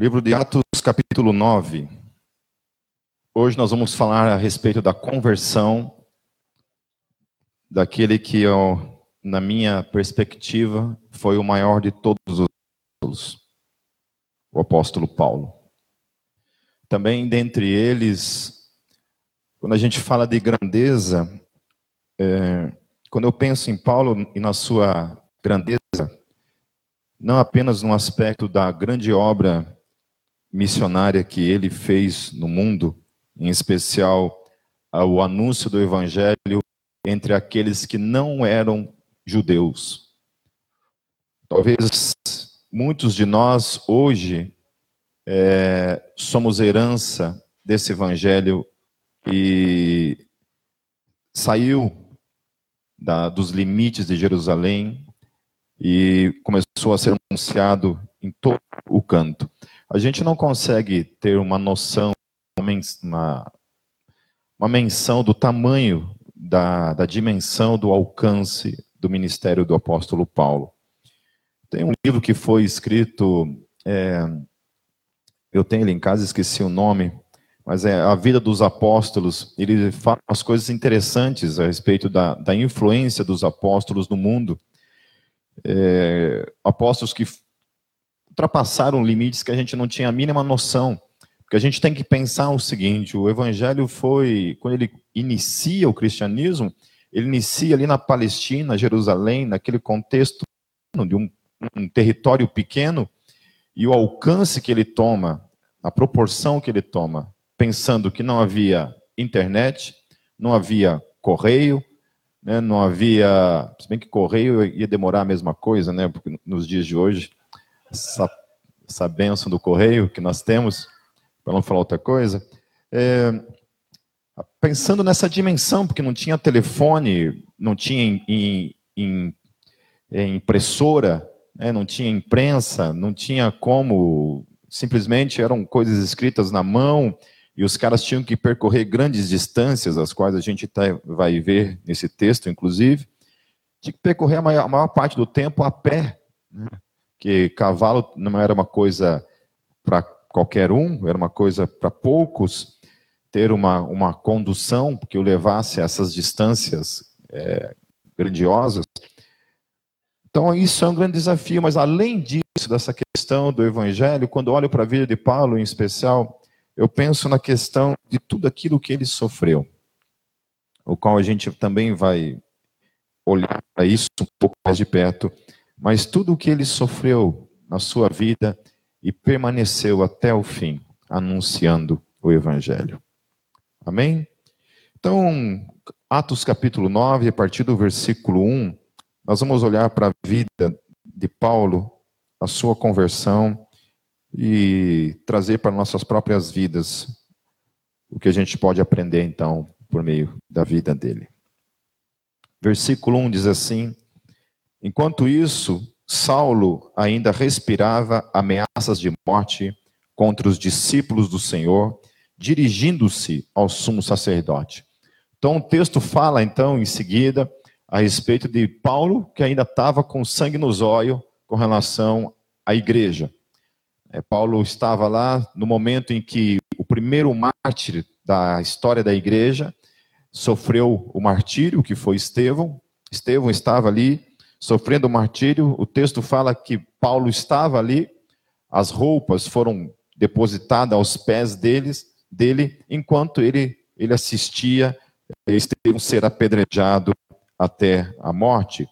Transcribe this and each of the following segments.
Livro de Atos, capítulo 9. Hoje nós vamos falar a respeito da conversão daquele que, na minha perspectiva, foi o maior de todos os apóstolos, o apóstolo Paulo. Também dentre eles, quando a gente fala de grandeza, é, quando eu penso em Paulo e na sua grandeza, não apenas no aspecto da grande obra missionária que ele fez no mundo, em especial o anúncio do evangelho entre aqueles que não eram judeus. Talvez muitos de nós hoje é, somos herança desse evangelho que saiu da, dos limites de Jerusalém e começou a ser anunciado em todo o canto a gente não consegue ter uma noção, uma, uma menção do tamanho, da, da dimensão, do alcance do ministério do apóstolo Paulo. Tem um livro que foi escrito, é, eu tenho ele em casa, esqueci o nome, mas é A Vida dos Apóstolos. Ele fala umas coisas interessantes a respeito da, da influência dos apóstolos no mundo. É, apóstolos que ultrapassaram limites que a gente não tinha a mínima noção. Porque a gente tem que pensar o seguinte: o evangelho foi, quando ele inicia o cristianismo, ele inicia ali na Palestina, Jerusalém, naquele contexto de um, um território pequeno, e o alcance que ele toma, a proporção que ele toma, pensando que não havia internet, não havia correio, né, não havia. Se bem que correio ia demorar a mesma coisa, né? Porque nos dias de hoje essa, essa benção do correio que nós temos, para não falar outra coisa, é, pensando nessa dimensão, porque não tinha telefone, não tinha em, em, em, é, impressora, né, não tinha imprensa, não tinha como, simplesmente eram coisas escritas na mão, e os caras tinham que percorrer grandes distâncias, as quais a gente tá, vai ver nesse texto, inclusive, tinha que percorrer a maior, a maior parte do tempo a pé. Né? Que cavalo não era uma coisa para qualquer um, era uma coisa para poucos, ter uma, uma condução que o levasse a essas distâncias é, grandiosas. Então, isso é um grande desafio, mas além disso, dessa questão do evangelho, quando olho para a vida de Paulo em especial, eu penso na questão de tudo aquilo que ele sofreu, o qual a gente também vai olhar para isso um pouco mais de perto mas tudo o que ele sofreu na sua vida e permaneceu até o fim, anunciando o Evangelho. Amém? Então, Atos capítulo 9, a partir do versículo 1, nós vamos olhar para a vida de Paulo, a sua conversão e trazer para nossas próprias vidas o que a gente pode aprender então por meio da vida dele. Versículo 1 diz assim: Enquanto isso, Saulo ainda respirava ameaças de morte contra os discípulos do Senhor, dirigindo-se ao sumo sacerdote. Então o texto fala então em seguida a respeito de Paulo, que ainda estava com sangue nos olhos com relação à igreja. É, Paulo estava lá no momento em que o primeiro mártir da história da igreja sofreu o martírio, que foi Estevão. Estevão estava ali sofrendo martírio. O texto fala que Paulo estava ali, as roupas foram depositadas aos pés deles, dele, enquanto ele, ele assistia Estevão ser apedrejado até a morte.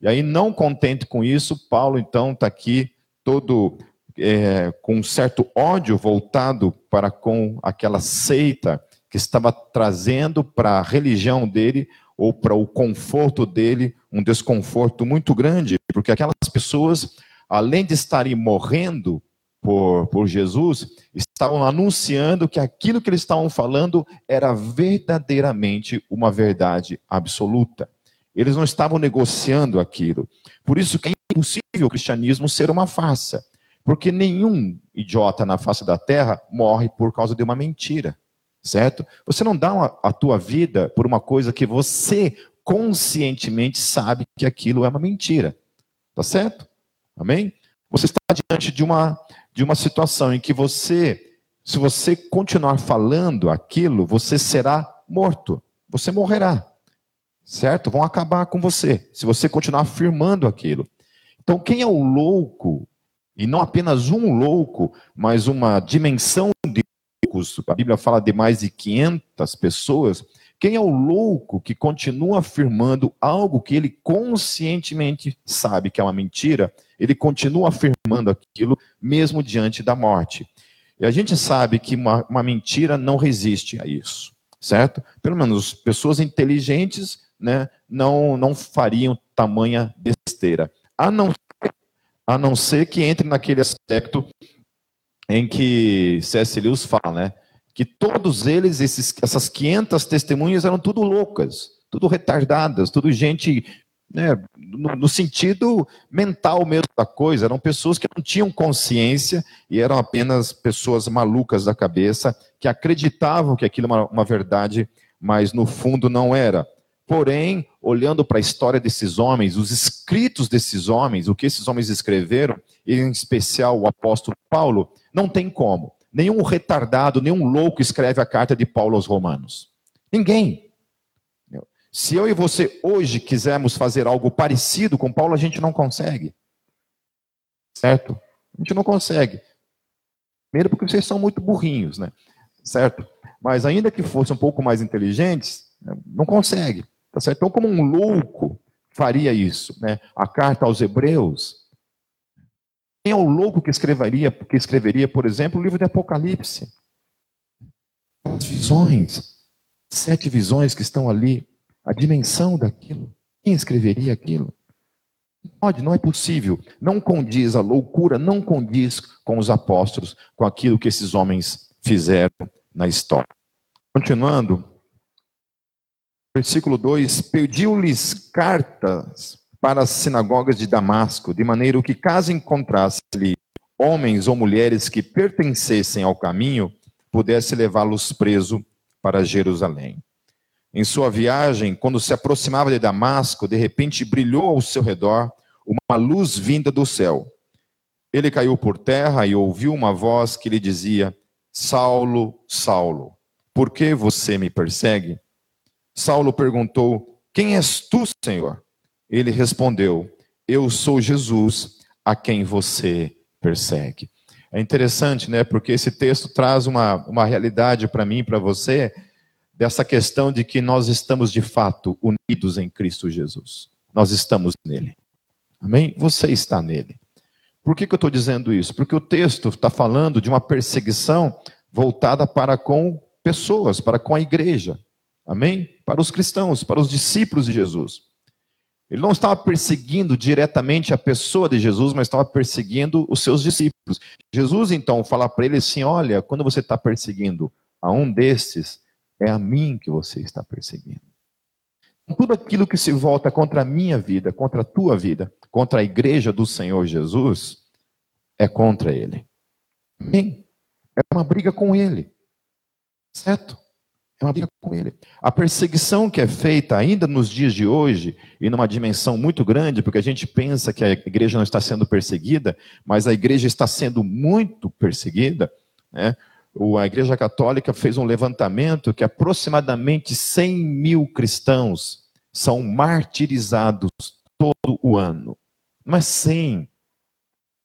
E aí, não contente com isso, Paulo então está aqui todo é, com um certo ódio voltado para com aquela seita que estava trazendo para a religião dele ou para o conforto dele um desconforto muito grande, porque aquelas pessoas, além de estarem morrendo por, por Jesus, estavam anunciando que aquilo que eles estavam falando era verdadeiramente uma verdade absoluta. Eles não estavam negociando aquilo. Por isso que é impossível o cristianismo ser uma farsa. Porque nenhum idiota na face da terra morre por causa de uma mentira certo? Você não dá uma, a tua vida por uma coisa que você conscientemente sabe que aquilo é uma mentira, tá certo? Amém? Você está diante de uma de uma situação em que você, se você continuar falando aquilo, você será morto. Você morrerá. Certo? Vão acabar com você, se você continuar afirmando aquilo. Então, quem é o louco, e não apenas um louco, mas uma dimensão de loucos, a Bíblia fala de mais de 500 pessoas, quem é o louco que continua afirmando algo que ele conscientemente sabe que é uma mentira, ele continua afirmando aquilo mesmo diante da morte. E a gente sabe que uma, uma mentira não resiste a isso, certo? Pelo menos pessoas inteligentes né, não, não fariam tamanha besteira. A não, a não ser que entre naquele aspecto em que C.S. Lewis fala, né? Que todos eles, esses, essas 500 testemunhas, eram tudo loucas, tudo retardadas, tudo gente né, no, no, sentido mental mesmo da coisa, eram pessoas que não tinham consciência e eram apenas pessoas malucas da cabeça, que acreditavam que aquilo era uma, uma verdade, mas no fundo não era. Porém, olhando para a história desses homens, os escritos desses homens, o que esses homens escreveram, em especial o apóstolo Paulo, não tem como. Nenhum retardado, nenhum louco escreve a carta de Paulo aos Romanos. Ninguém. Se eu e você hoje quisermos fazer algo parecido com Paulo, a gente não consegue. Certo? A gente não consegue. Primeiro porque vocês são muito burrinhos, né? Certo? Mas ainda que fossem um pouco mais inteligentes, não consegue. Tá certo? Então, como um louco faria isso? Né? A carta aos Hebreus. Quem é o louco que escreveria, que escreveria, por exemplo, o livro de Apocalipse? As visões, sete visões que estão ali, a dimensão daquilo. Quem escreveria aquilo? Pode, não é possível. Não condiz, a loucura não condiz com os apóstolos, com aquilo que esses homens fizeram na história. Continuando, Versículo 2: Pediu-lhes cartas para as sinagogas de Damasco, de maneira que, caso encontrasse-lhe homens ou mulheres que pertencessem ao caminho, pudesse levá-los preso para Jerusalém. Em sua viagem, quando se aproximava de Damasco, de repente brilhou ao seu redor uma luz vinda do céu. Ele caiu por terra e ouviu uma voz que lhe dizia: Saulo, Saulo, por que você me persegue? Saulo perguntou: Quem és tu, Senhor? Ele respondeu: Eu sou Jesus, a quem você persegue. É interessante, né? Porque esse texto traz uma, uma realidade para mim e para você, dessa questão de que nós estamos de fato unidos em Cristo Jesus. Nós estamos nele. Amém? Você está nele. Por que, que eu estou dizendo isso? Porque o texto está falando de uma perseguição voltada para com pessoas, para com a igreja. Amém? Para os cristãos, para os discípulos de Jesus. Ele não estava perseguindo diretamente a pessoa de Jesus, mas estava perseguindo os seus discípulos. Jesus então fala para ele assim: Olha, quando você está perseguindo a um destes, é a mim que você está perseguindo. Tudo aquilo que se volta contra a minha vida, contra a tua vida, contra a igreja do Senhor Jesus, é contra ele. Amém? É uma briga com ele. Certo? É uma briga com ele. A perseguição que é feita ainda nos dias de hoje, e numa dimensão muito grande, porque a gente pensa que a igreja não está sendo perseguida, mas a igreja está sendo muito perseguida. Né? A Igreja Católica fez um levantamento que aproximadamente 100 mil cristãos são martirizados todo o ano. Mas 100.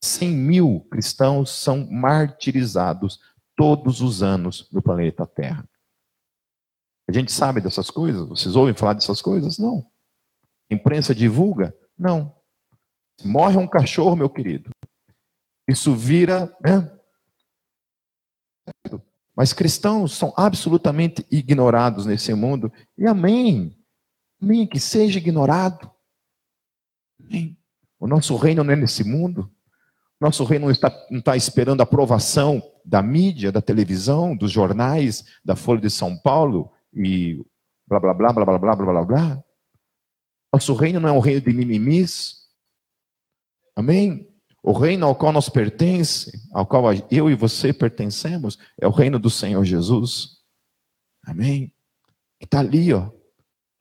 100 mil cristãos são martirizados todos os anos no planeta Terra. Gente sabe dessas coisas? Vocês ouvem falar dessas coisas? Não. Imprensa divulga? Não. Morre um cachorro, meu querido. Isso vira. Né? Mas cristãos são absolutamente ignorados nesse mundo. E amém. Amém. Que seja ignorado. Amém. O nosso reino não é nesse mundo. Nosso reino não está, não está esperando a aprovação da mídia, da televisão, dos jornais, da Folha de São Paulo, e blá blá blá blá blá blá blá blá blá. Nosso reino não é um reino de mimimis. Amém? O reino ao qual nós pertence, ao qual eu e você pertencemos, é o reino do Senhor Jesus. Amém? Que está ali, ó,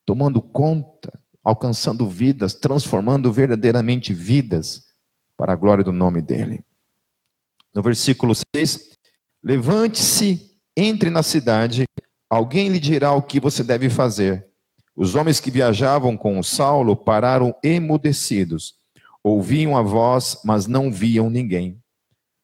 tomando conta, alcançando vidas, transformando verdadeiramente vidas para a glória do nome dele. no versículo 6, levante-se, entre na cidade, alguém lhe dirá o que você deve fazer. Os homens que viajavam com Saulo pararam emudecidos. Ouviam a voz, mas não viam ninguém.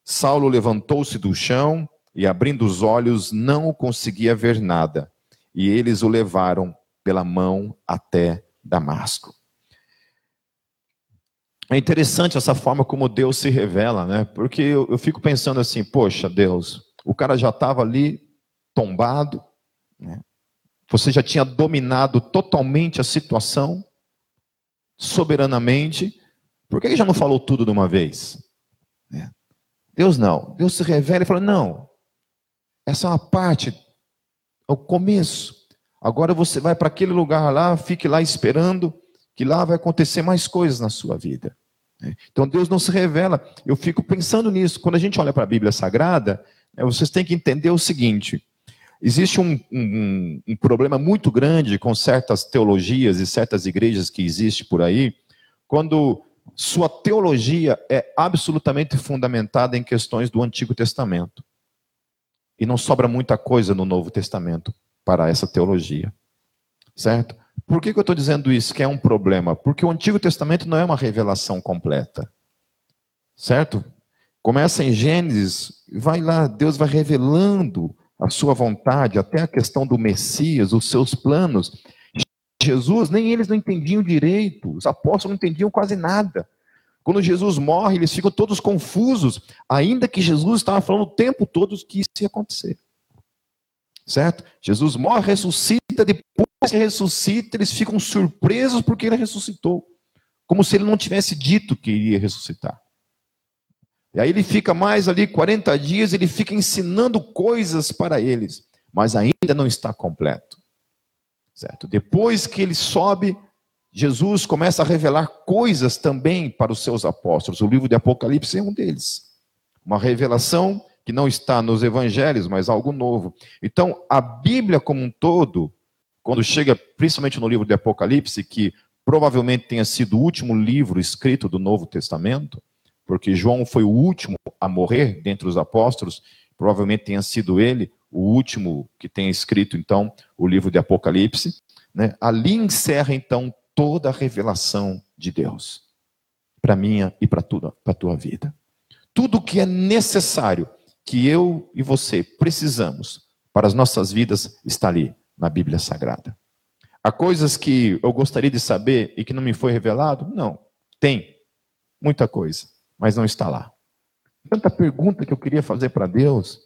Saulo levantou-se do chão e, abrindo os olhos, não conseguia ver nada. E eles o levaram pela mão até Damasco. É interessante essa forma como Deus se revela, né? Porque eu, eu fico pensando assim, poxa, Deus, o cara já estava ali tombado? Você já tinha dominado totalmente a situação, soberanamente, por que já não falou tudo de uma vez? É. Deus não. Deus se revela e fala: não, essa é uma parte, é o começo. Agora você vai para aquele lugar lá, fique lá esperando, que lá vai acontecer mais coisas na sua vida. É. Então Deus não se revela. Eu fico pensando nisso. Quando a gente olha para a Bíblia Sagrada, vocês têm que entender o seguinte: Existe um, um, um, problema muito grande com certas teologias e certas igrejas que existem por aí, quando sua teologia é absolutamente fundamentada em questões do Antigo Testamento. E não sobra muita coisa no Novo Testamento para essa teologia. Certo? Por que, que eu estou dizendo isso? Que é um problema? Porque o Antigo Testamento não é uma revelação completa. Certo? Começa em Gênesis, vai lá, Deus vai revelando a sua vontade, até a questão do Messias, os seus planos. Jesus, nem eles não entendiam direito, os apóstolos não entendiam quase nada. Quando Jesus morre, eles ficam todos confusos, ainda que Jesus estava falando o tempo todo que isso ia acontecer. Certo? Jesus morre, ressuscita, depois que ressuscita, eles ficam surpresos porque ele ressuscitou. Como se ele não tivesse dito que iria ressuscitar. E aí ele fica mais ali 40 dias, ele fica ensinando coisas para eles, mas ainda não está completo. Certo? Depois que ele sobe, Jesus começa a revelar coisas também para os seus apóstolos. O livro de Apocalipse é um deles. Uma revelação que não está nos evangelhos, mas algo novo. Então, a Bíblia como um todo, quando chega principalmente no livro de Apocalipse, que provavelmente tenha sido o último livro escrito do Novo Testamento, porque João foi o último a morrer dentre os apóstolos, provavelmente tenha sido ele o último que tenha escrito, então, o livro de Apocalipse. Né? Ali encerra, então, toda a revelação de Deus para minha e para a tua vida. Tudo o que é necessário que eu e você precisamos para as nossas vidas está ali na Bíblia Sagrada. Há coisas que eu gostaria de saber e que não me foi revelado? Não. Tem muita coisa mas não está lá. Tanta pergunta que eu queria fazer para Deus.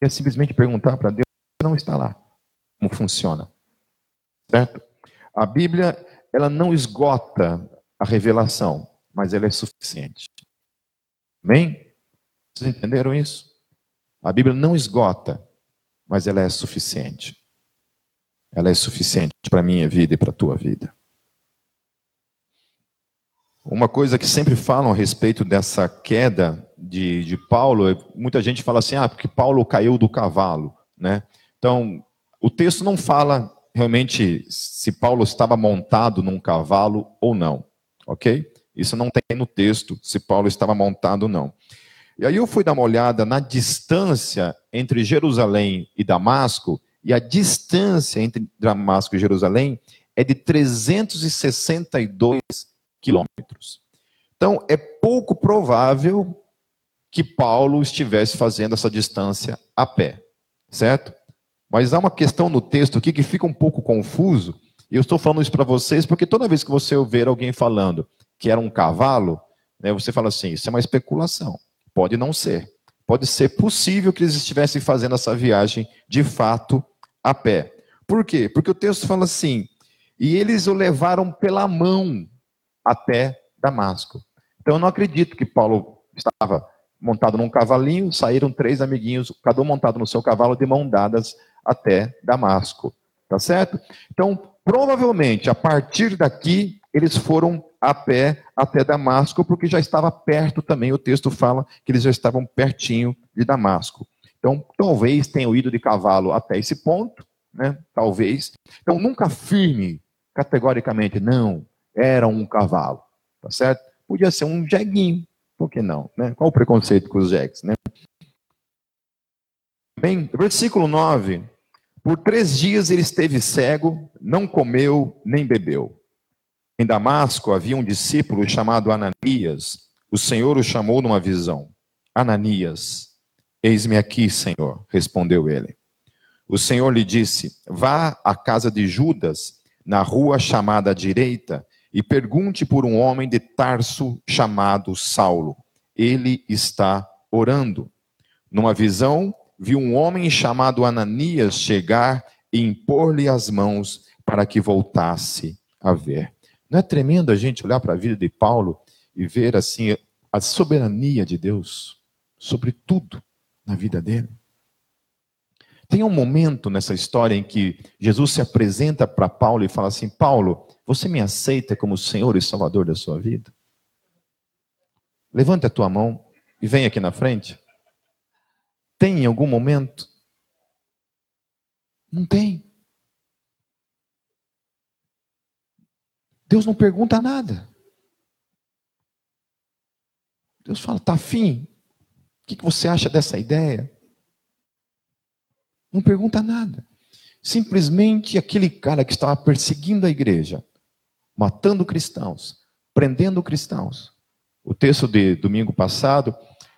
É simplesmente perguntar para Deus, não está lá. Como funciona? Certo? A Bíblia, ela não esgota a revelação, mas ela é suficiente. Amém? Vocês entenderam isso? A Bíblia não esgota, mas ela é suficiente. Ela é suficiente para a minha vida e para a tua vida. Uma coisa que sempre falam a respeito dessa queda de, de Paulo, é, muita gente fala assim, ah, porque Paulo caiu do cavalo, né? Então, o texto não fala realmente se Paulo estava montado num cavalo ou não, ok? Isso não tem no texto, se Paulo estava montado ou não. E aí eu fui dar uma olhada na distância entre Jerusalém e Damasco, e a distância entre Damasco e Jerusalém é de 362 quilômetros. Então, é pouco provável que Paulo estivesse fazendo essa distância a pé, certo? Mas há uma questão no texto aqui que fica um pouco confuso, e eu estou falando isso para vocês porque toda vez que você ouvir alguém falando que era um cavalo, né, você fala assim: isso é uma especulação. Pode não ser. Pode ser possível que eles estivessem fazendo essa viagem de fato a pé. Por quê? Porque o texto fala assim: e eles o levaram pela mão até Damasco. Então eu não acredito que Paulo estava montado num cavalinho, saíram três amiguinhos, cada um montado no seu cavalo, de mão dadas até Damasco. Tá certo? Então, provavelmente, a partir daqui, eles foram a pé até Damasco, porque já estava perto também, o texto fala que eles já estavam pertinho de Damasco. Então, talvez tenham ido de cavalo até esse ponto, né? Talvez. Então, nunca afirme categoricamente, não, era um cavalo, tá certo? Podia ser um jeguinho, Por que não? Né? Qual o preconceito com os jeques? Né? Bem, versículo 9. Por três dias ele esteve cego, não comeu nem bebeu. Em Damasco havia um discípulo chamado Ananias. O Senhor o chamou numa visão. Ananias, eis-me aqui, Senhor, respondeu ele. O Senhor lhe disse: Vá à casa de Judas, na rua chamada à direita, e pergunte por um homem de Tarso chamado Saulo. Ele está orando. Numa visão, viu um homem chamado Ananias chegar e impor-lhe as mãos para que voltasse a ver. Não é tremendo a gente olhar para a vida de Paulo e ver assim a soberania de Deus sobre tudo na vida dele? Tem um momento nessa história em que Jesus se apresenta para Paulo e fala assim: Paulo, você me aceita como Senhor e Salvador da sua vida? Levante a tua mão e vem aqui na frente. Tem em algum momento? Não tem. Deus não pergunta nada. Deus fala, tá afim? O que você acha dessa ideia? Não pergunta nada. Simplesmente aquele cara que estava perseguindo a igreja, matando cristãos, prendendo cristãos. O texto de domingo passado,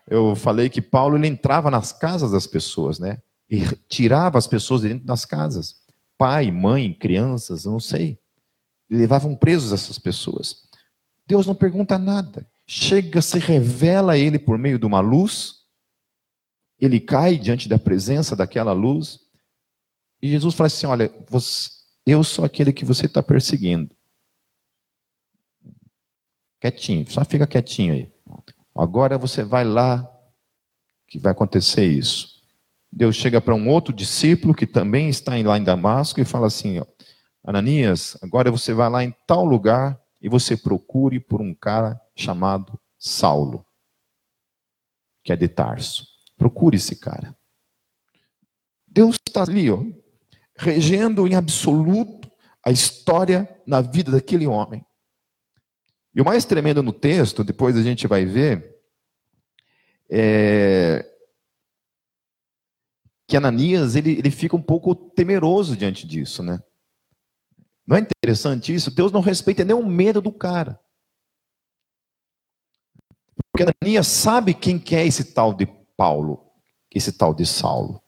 eu falei que Paulo ele entrava nas casas das pessoas, né? E tirava as pessoas de dentro das casas. Pai, mãe, crianças, não sei levavam presos essas pessoas. Deus não pergunta nada. Chega, se revela a ele por meio de uma luz. Ele cai diante da presença daquela luz. E Jesus fala assim: Olha, você, eu sou aquele que você está perseguindo. Quietinho, só fica quietinho aí. Agora você vai lá, que vai acontecer isso. Deus chega para um outro discípulo que também está lá em Damasco e fala assim: ó, Ananias, agora você vai lá em tal lugar e você procure por um cara chamado Saulo, que é de Tarso. Procure esse cara. Deus está ali, ó, regendo em absoluto a história na vida daquele homem. E o mais tremendo no texto, depois a gente vai ver, é que Ananias ele, ele fica um pouco temeroso diante disso, né? Não é interessante isso? Deus não respeita nem o medo do cara. Porque Ananias sabe quem que é esse tal de Paulo, esse tal de Saulo.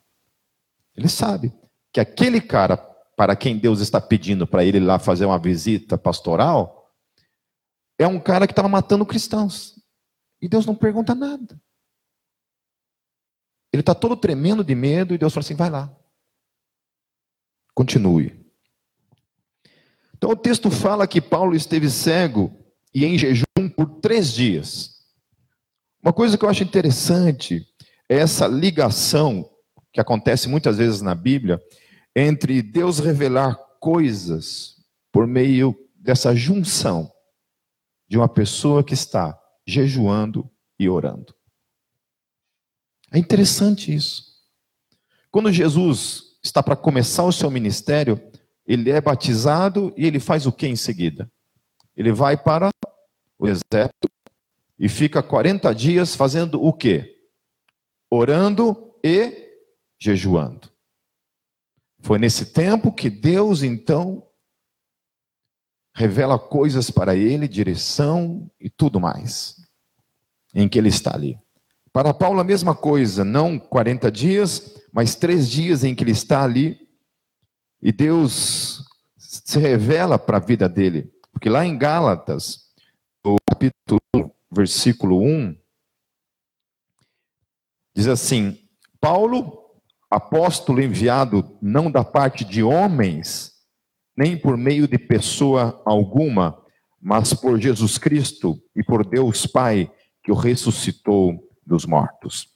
Ele sabe que aquele cara para quem Deus está pedindo para ele lá fazer uma visita pastoral é um cara que estava matando cristãos. E Deus não pergunta nada. Ele está todo tremendo de medo e Deus fala assim: vai lá. Continue. Então o texto fala que Paulo esteve cego e em jejum por três dias. Uma coisa que eu acho interessante é essa ligação que acontece muitas vezes na Bíblia entre Deus revelar coisas por meio dessa junção de uma pessoa que está jejuando e orando. É interessante isso. Quando Jesus está para começar o seu ministério, ele é batizado e ele faz o que em seguida? Ele vai para o deserto e fica 40 dias fazendo o que? Orando e jejuando. Foi nesse tempo que Deus então revela coisas para ele, direção e tudo mais, em que ele está ali. Para Paulo a mesma coisa, não 40 dias, mas três dias em que ele está ali e Deus se revela para a vida dele. Porque lá em Gálatas, no capítulo, versículo 1, diz assim: Paulo, apóstolo enviado não da parte de homens, nem por meio de pessoa alguma, mas por Jesus Cristo e por Deus Pai, que o ressuscitou dos mortos.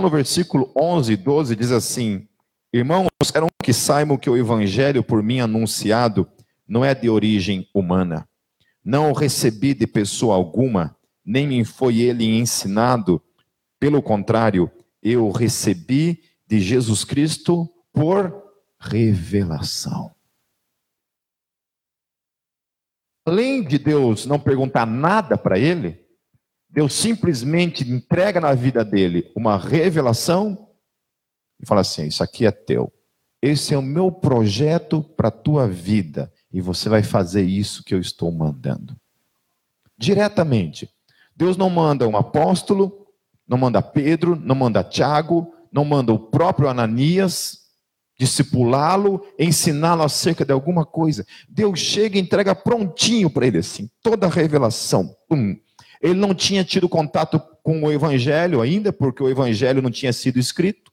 no versículo 11 e 12 diz assim: Irmãos, quero que saibam que o evangelho por mim anunciado não é de origem humana. Não o recebi de pessoa alguma, nem me foi ele ensinado. Pelo contrário, eu recebi de Jesus Cristo por revelação. Além de Deus não perguntar nada para ele, Deus simplesmente entrega na vida dele uma revelação e fala assim: Isso aqui é teu. Esse é o meu projeto para a tua vida. E você vai fazer isso que eu estou mandando. Diretamente. Deus não manda um apóstolo, não manda Pedro, não manda Tiago, não manda o próprio Ananias discipulá-lo, ensiná-lo acerca de alguma coisa. Deus chega e entrega prontinho para ele assim, toda a revelação. Pum. Ele não tinha tido contato com o evangelho ainda, porque o evangelho não tinha sido escrito.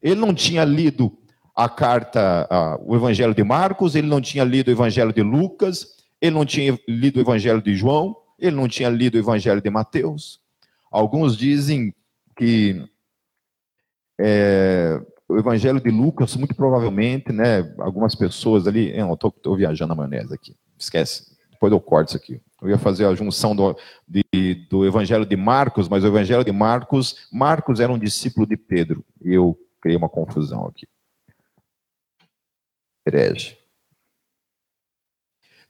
Ele não tinha lido a carta, a, o evangelho de Marcos, ele não tinha lido o evangelho de Lucas, ele não tinha lido o evangelho de João, ele não tinha lido o evangelho de Mateus. Alguns dizem que é, o Evangelho de Lucas, muito provavelmente, né, algumas pessoas ali, eu estou viajando na maionese aqui, esquece, depois eu corto isso aqui. Eu ia fazer a junção do, de, do Evangelho de Marcos, mas o Evangelho de Marcos, Marcos era um discípulo de Pedro, eu criei uma confusão aqui. Herege.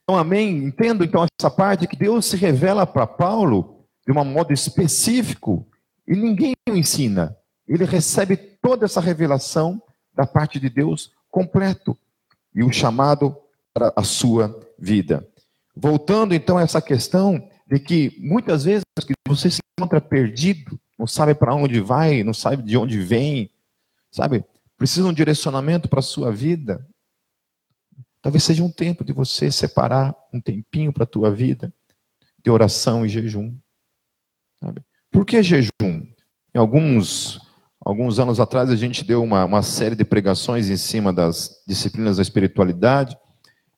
Então, amém? Entendo então essa parte que Deus se revela para Paulo de um modo específico e ninguém o ensina. Ele recebe toda essa revelação da parte de Deus completo e o chamado para a sua vida. Voltando então a essa questão de que muitas vezes você se encontra perdido, não sabe para onde vai, não sabe de onde vem, sabe? Precisa de um direcionamento para a sua vida. Talvez seja um tempo de você separar um tempinho para a tua vida de oração e jejum. Sabe? Por que jejum? Em alguns Alguns anos atrás a gente deu uma, uma série de pregações em cima das disciplinas da espiritualidade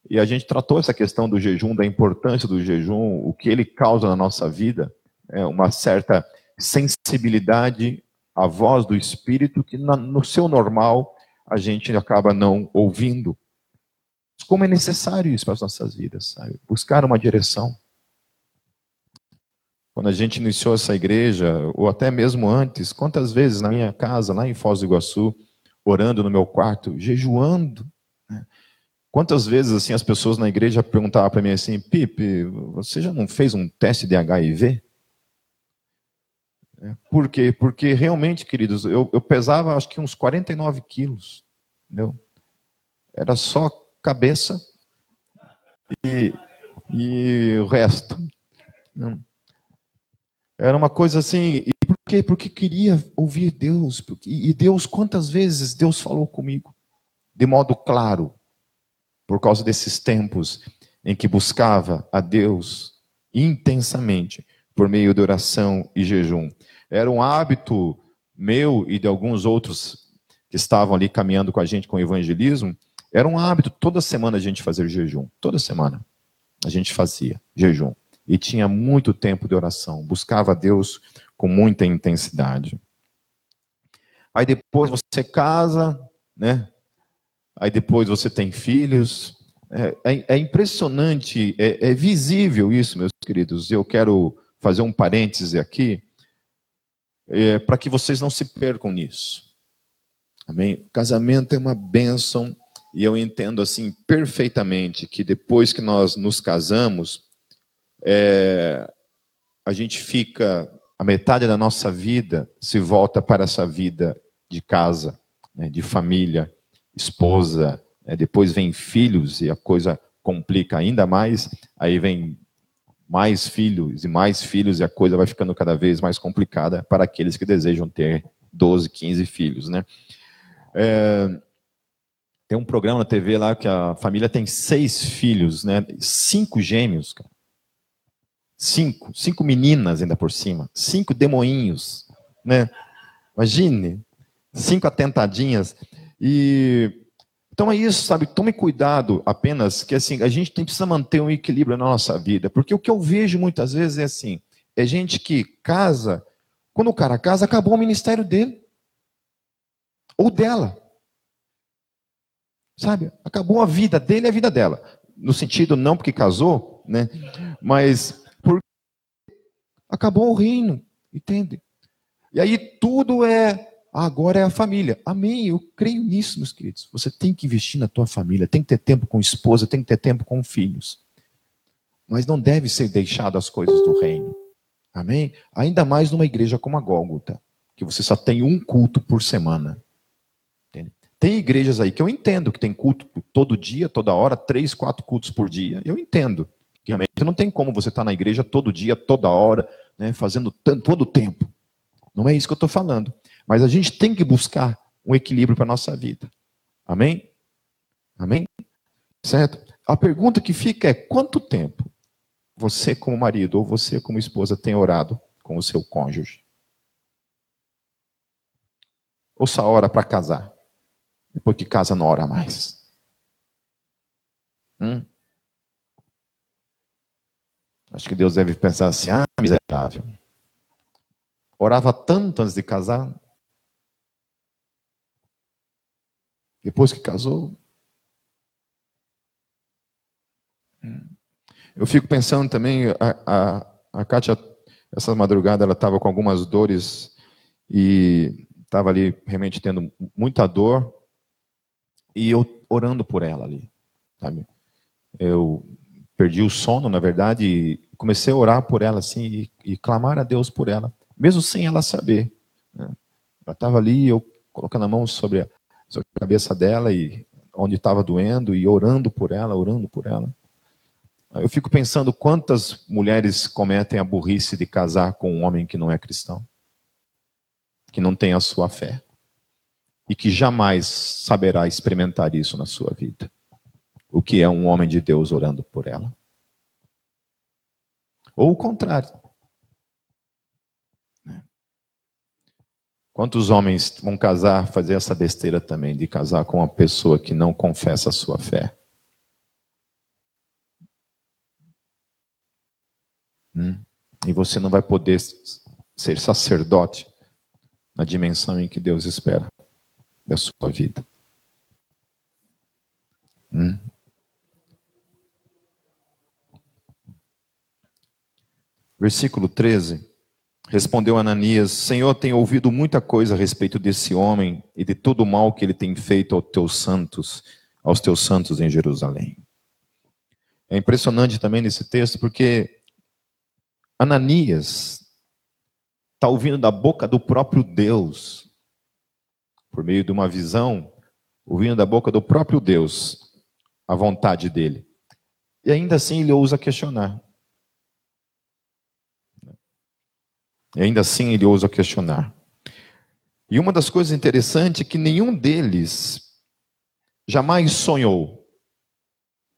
e a gente tratou essa questão do jejum, da importância do jejum, o que ele causa na nossa vida, é uma certa sensibilidade à voz do Espírito que na, no seu normal a gente acaba não ouvindo. Como é necessário isso para as nossas vidas, sabe? Buscar uma direção. Quando a gente iniciou essa igreja, ou até mesmo antes, quantas vezes na minha casa, lá em Foz do Iguaçu, orando no meu quarto, jejuando. Né? Quantas vezes assim as pessoas na igreja perguntavam para mim assim, Pipe, você já não fez um teste de HIV? É, por quê? Porque realmente, queridos, eu, eu pesava acho que uns 49 quilos. Entendeu? Era só cabeça e, e o resto. Era uma coisa assim, e por quê? Porque queria ouvir Deus. E Deus, quantas vezes Deus falou comigo? De modo claro, por causa desses tempos em que buscava a Deus intensamente por meio de oração e jejum. Era um hábito meu e de alguns outros que estavam ali caminhando com a gente com o evangelismo, era um hábito toda semana a gente fazer jejum, toda semana a gente fazia jejum e tinha muito tempo de oração, buscava a Deus com muita intensidade. Aí depois você casa, né? Aí depois você tem filhos. É, é, é impressionante, é, é visível isso, meus queridos. Eu quero fazer um parêntese aqui, é, para que vocês não se percam nisso. Amém? Casamento é uma bênção e eu entendo assim perfeitamente que depois que nós nos casamos, é, a gente fica, a metade da nossa vida se volta para essa vida de casa, né, de família, esposa, né, depois vem filhos e a coisa complica ainda mais, aí vem mais filhos e mais filhos e a coisa vai ficando cada vez mais complicada para aqueles que desejam ter 12, 15 filhos, né? É, tem um programa na TV lá que a família tem seis filhos, né? Cinco gêmeos, cara. Cinco, cinco meninas ainda por cima, cinco demoinhos, né? Imagine, cinco atentadinhas. E então é isso, sabe? Tome cuidado apenas que assim, a gente tem, precisa manter um equilíbrio na nossa vida, porque o que eu vejo muitas vezes é assim, é gente que casa, quando o cara casa, acabou o ministério dele ou dela. Sabe? Acabou a vida dele e a vida dela. No sentido não porque casou, né? Mas Acabou o reino, entende? E aí tudo é, agora é a família. Amém, eu creio nisso, meus queridos. Você tem que investir na tua família, tem que ter tempo com esposa, tem que ter tempo com filhos. Mas não deve ser deixado as coisas do reino. Amém? Ainda mais numa igreja como a Gólgota, que você só tem um culto por semana. Entende? Tem igrejas aí que eu entendo que tem culto todo dia, toda hora, três, quatro cultos por dia. Eu entendo. Realmente não tem como você estar tá na igreja todo dia, toda hora, né, fazendo todo o tempo. Não é isso que eu estou falando. Mas a gente tem que buscar um equilíbrio para a nossa vida. Amém? Amém? Certo? A pergunta que fica é: quanto tempo você, como marido, ou você, como esposa, tem orado com o seu cônjuge? Ou só ora para casar? Depois que casa, não ora mais. Hum? Acho que Deus deve pensar assim: ah, miserável. Orava tanto antes de casar. Depois que casou. Eu fico pensando também, a, a, a Kátia, essa madrugada, ela estava com algumas dores e estava ali realmente tendo muita dor e eu orando por ela ali, sabe? Eu perdi o sono, na verdade, e comecei a orar por ela assim e, e clamar a Deus por ela, mesmo sem ela saber. Né? Ela estava ali, eu colocando a mão sobre a, sobre a cabeça dela e onde estava doendo e orando por ela, orando por ela. Eu fico pensando quantas mulheres cometem a burrice de casar com um homem que não é cristão, que não tem a sua fé e que jamais saberá experimentar isso na sua vida. O que é um homem de Deus orando por ela? Ou o contrário. Quantos homens vão casar, fazer essa besteira também, de casar com uma pessoa que não confessa a sua fé? Hum? E você não vai poder ser sacerdote na dimensão em que Deus espera da sua vida. Hum? Versículo 13. Respondeu Ananias: Senhor, tenho ouvido muita coisa a respeito desse homem e de todo o mal que ele tem feito aos teus santos, aos teus santos em Jerusalém. É impressionante também nesse texto porque Ananias está ouvindo da boca do próprio Deus, por meio de uma visão, ouvindo da boca do próprio Deus a vontade dele. E ainda assim ele ousa questionar. E ainda assim ele ousa questionar. E uma das coisas interessantes é que nenhum deles jamais sonhou.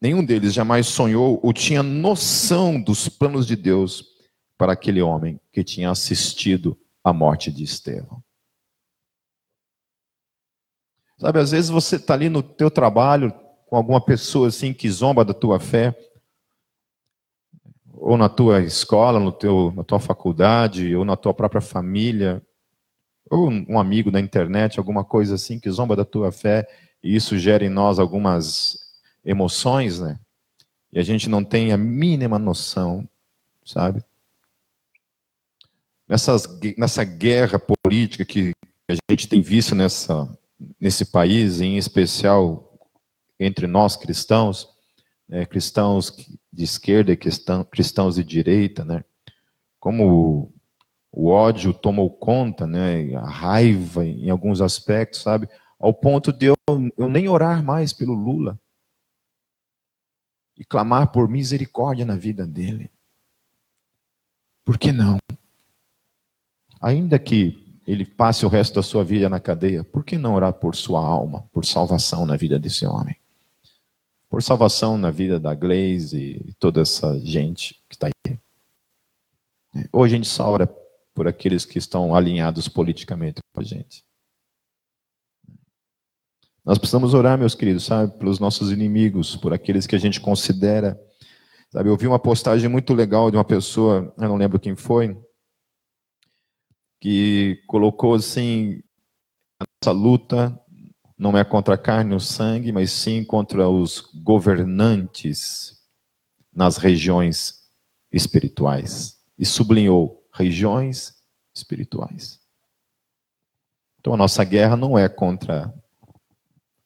Nenhum deles jamais sonhou ou tinha noção dos planos de Deus para aquele homem que tinha assistido à morte de Estevão. Sabe, às vezes você está ali no teu trabalho com alguma pessoa assim que zomba da tua fé, ou na tua escola, no teu, na tua faculdade, ou na tua própria família, ou um amigo na internet, alguma coisa assim que zomba da tua fé, e isso gera em nós algumas emoções, né? E a gente não tem a mínima noção, sabe? nessas, nessa guerra política que a gente tem visto nessa, nesse país, em especial entre nós cristãos, né, cristãos de esquerda e cristãos de direita, né, como o ódio tomou conta, né, a raiva em alguns aspectos, sabe, ao ponto de eu, eu nem orar mais pelo Lula e clamar por misericórdia na vida dele. Por que não? ainda que ele passe o resto da sua vida na cadeia, por que não orar por sua alma, por salvação na vida desse homem? Por salvação na vida da Glaze e toda essa gente que está aí. Hoje a gente só ora por aqueles que estão alinhados politicamente com a gente. Nós precisamos orar, meus queridos, sabe, pelos nossos inimigos, por aqueles que a gente considera. Sabe, eu vi uma postagem muito legal de uma pessoa, eu não lembro quem foi, que colocou assim: a nossa luta não é contra a carne ou sangue, mas sim contra os governantes nas regiões espirituais. E sublinhou: regiões espirituais. Então a nossa guerra não é contra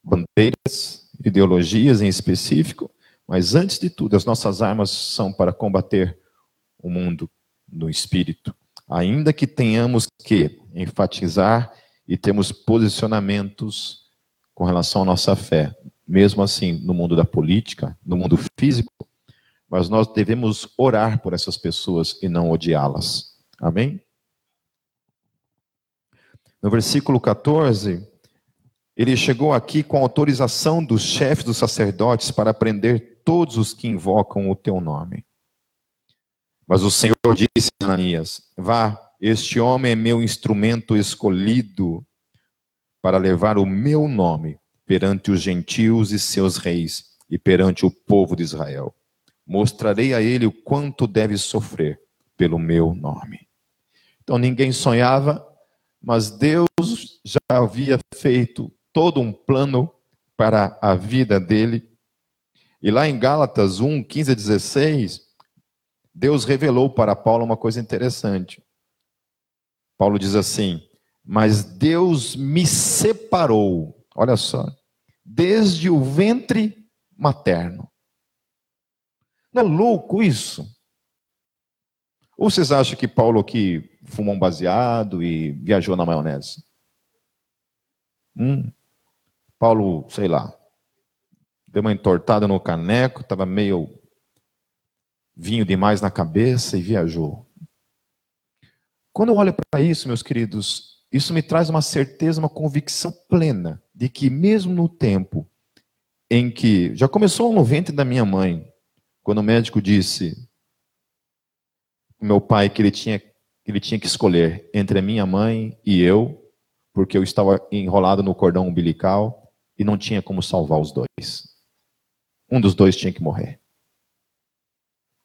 bandeiras, ideologias em específico, mas antes de tudo, as nossas armas são para combater o mundo no espírito, ainda que tenhamos que enfatizar e temos posicionamentos com relação à nossa fé, mesmo assim no mundo da política, no mundo físico, mas nós devemos orar por essas pessoas e não odiá-las. Amém? No versículo 14, ele chegou aqui com autorização dos chefes dos sacerdotes para prender todos os que invocam o teu nome. Mas o Senhor disse a Ananias: Vá, este homem é meu instrumento escolhido para levar o meu nome perante os gentios e seus reis e perante o povo de Israel. Mostrarei a ele o quanto deve sofrer pelo meu nome. Então ninguém sonhava, mas Deus já havia feito todo um plano para a vida dele. E lá em Gálatas 1, 15 a 16, Deus revelou para Paulo uma coisa interessante. Paulo diz assim: Mas Deus me separou, olha só, desde o ventre materno. Não é louco isso? Ou vocês acham que Paulo aqui fumou um baseado e viajou na maionese? Hum. Paulo, sei lá, deu uma entortada no caneco, estava meio vinho demais na cabeça e viajou. Quando eu olho para isso, meus queridos, isso me traz uma certeza, uma convicção plena de que mesmo no tempo em que já começou no ventre da minha mãe, quando o médico disse meu pai que ele tinha ele tinha que escolher entre a minha mãe e eu, porque eu estava enrolado no cordão umbilical e não tinha como salvar os dois. Um dos dois tinha que morrer.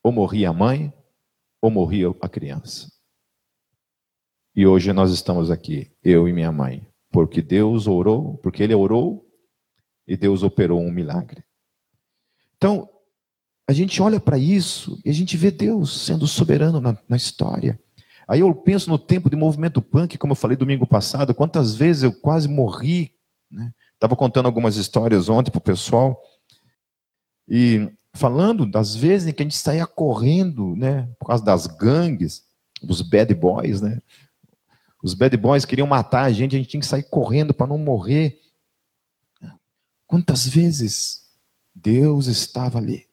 Ou morria a mãe, ou morria a criança. E hoje nós estamos aqui, eu e minha mãe, porque Deus orou, porque Ele orou e Deus operou um milagre. Então, a gente olha para isso e a gente vê Deus sendo soberano na, na, história. Aí eu penso no tempo de movimento punk, como eu falei domingo passado, quantas vezes eu quase morri, né? Estava contando algumas histórias ontem para o pessoal e falando das vezes em que a gente saía correndo, né, por causa das gangues, dos bad boys, né? Os bad boys queriam matar a gente, a gente tinha que sair correndo para não morrer. Quantas vezes Deus estava ali,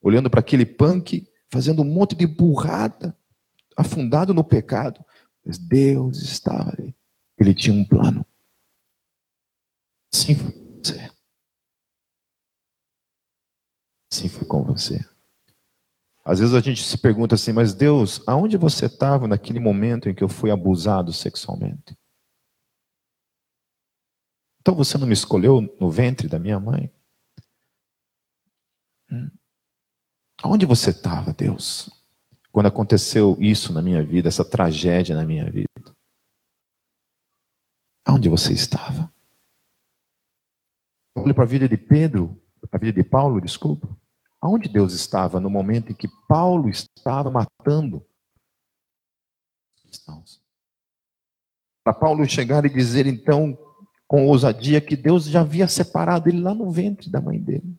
olhando para aquele punk, fazendo um monte de burrada, afundado no pecado, mas Deus estava ali. Ele tinha um plano. Sim, foi com você. Sim, foi com você. Às vezes a gente se pergunta assim, mas Deus, aonde você estava naquele momento em que eu fui abusado sexualmente? Então você não me escolheu no ventre da minha mãe? Hum. Aonde você estava, Deus, quando aconteceu isso na minha vida, essa tragédia na minha vida? Aonde você estava? Olhe para a vida de Pedro, a vida de Paulo, desculpa. Aonde Deus estava no momento em que Paulo estava matando cristãos? Para Paulo chegar e dizer então com ousadia que Deus já havia separado ele lá no ventre da mãe dele.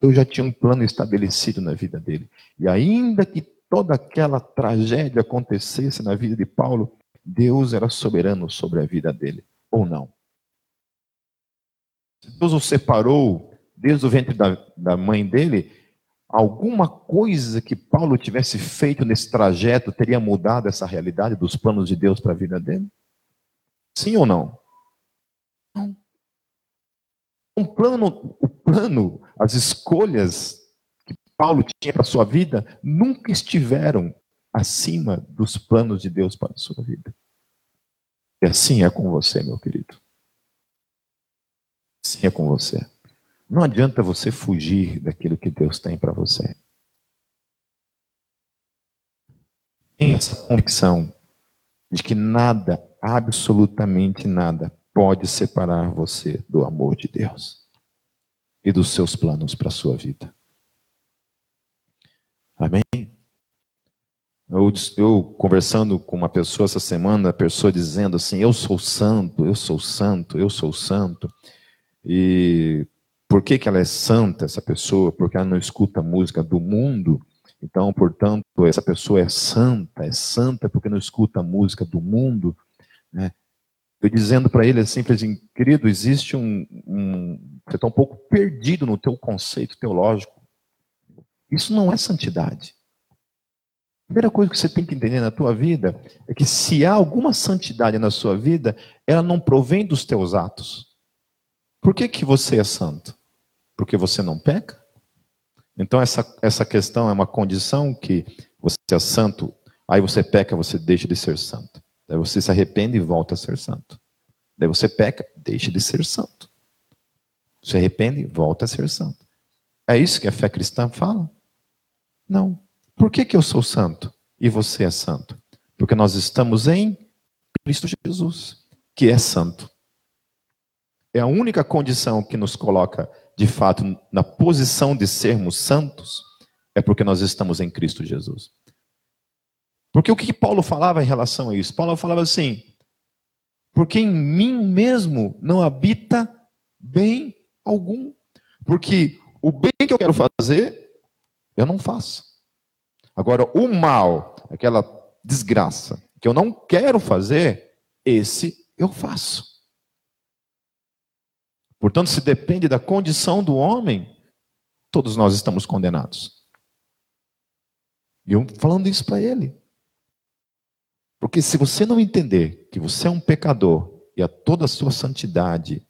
Deus já tinha um plano estabelecido na vida dele. E ainda que toda aquela tragédia acontecesse na vida de Paulo, Deus era soberano sobre a vida dele, ou não? Deus o separou desde o ventre da, da mãe dele, alguma coisa que Paulo tivesse feito nesse trajeto teria mudado essa realidade dos planos de Deus para a vida dele? Sim ou não? Não. Um plano, o plano, as escolhas que Paulo tinha para a sua vida nunca estiveram acima dos planos de Deus para a sua vida. E assim é com você, meu querido. Sim, é com você. Não adianta você fugir daquilo que Deus tem para você. Tenha essa convicção de que nada, absolutamente nada, pode separar você do amor de Deus e dos seus planos para a sua vida. Amém? Eu, eu, conversando com uma pessoa essa semana, a pessoa dizendo assim: Eu sou santo, eu sou santo, eu sou santo. E por que, que ela é santa, essa pessoa? Porque ela não escuta música do mundo. Então, portanto, essa pessoa é santa, é santa porque não escuta a música do mundo, né? Eu dizendo para ele assim, assim, querido, existe um, um você está um pouco perdido no teu conceito teológico. Isso não é santidade. A primeira coisa que você tem que entender na tua vida é que se há alguma santidade na sua vida, ela não provém dos teus atos. Por que, que você é santo? Porque você não peca? Então essa, essa questão é uma condição que você é santo, aí você peca, você deixa de ser santo. Daí você se arrepende e volta a ser santo. Daí você peca, deixa de ser santo. Se arrepende, volta a ser santo. É isso que a fé cristã fala? Não. Por que, que eu sou santo e você é santo? Porque nós estamos em Cristo Jesus, que é santo. É a única condição que nos coloca, de fato, na posição de sermos santos, é porque nós estamos em Cristo Jesus. Porque o que Paulo falava em relação a isso? Paulo falava assim: porque em mim mesmo não habita bem algum. Porque o bem que eu quero fazer, eu não faço. Agora, o mal, aquela desgraça que eu não quero fazer, esse eu faço. Portanto, se depende da condição do homem, todos nós estamos condenados. E eu falando isso para ele. Porque se você não entender que você é um pecador e a toda a sua santidade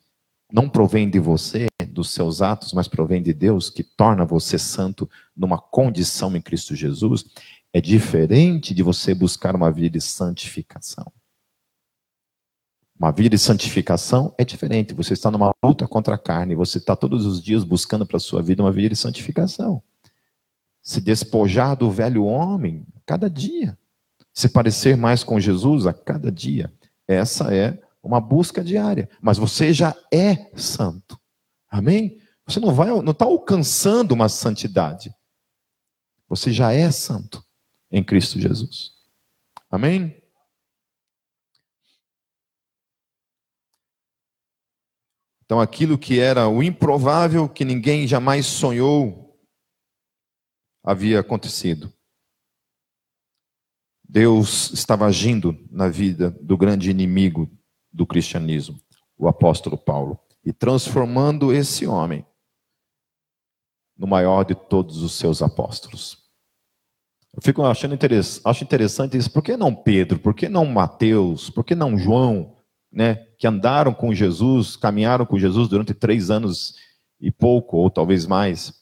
não provém de você, dos seus atos, mas provém de Deus, que torna você santo numa condição em Cristo Jesus, é diferente de você buscar uma vida de santificação. Uma vida de santificação é diferente. Você está numa luta contra a carne, você está todos os dias buscando para a sua vida uma vida de santificação. Se despojar do velho homem cada dia se parecer mais com Jesus a cada dia. Essa é uma busca diária. Mas você já é santo. Amém? Você não vai, não está alcançando uma santidade. Você já é santo em Cristo Jesus. Amém? Então, aquilo que era o improvável, que ninguém jamais sonhou, havia acontecido. Deus estava agindo na vida do grande inimigo do cristianismo, o apóstolo Paulo, e transformando esse homem no maior de todos os seus apóstolos. Eu fico achando interessante, acho interessante isso. Por que não Pedro? Por que não Mateus? Por que não João? Né, que andaram com Jesus, caminharam com Jesus durante três anos e pouco, ou talvez mais.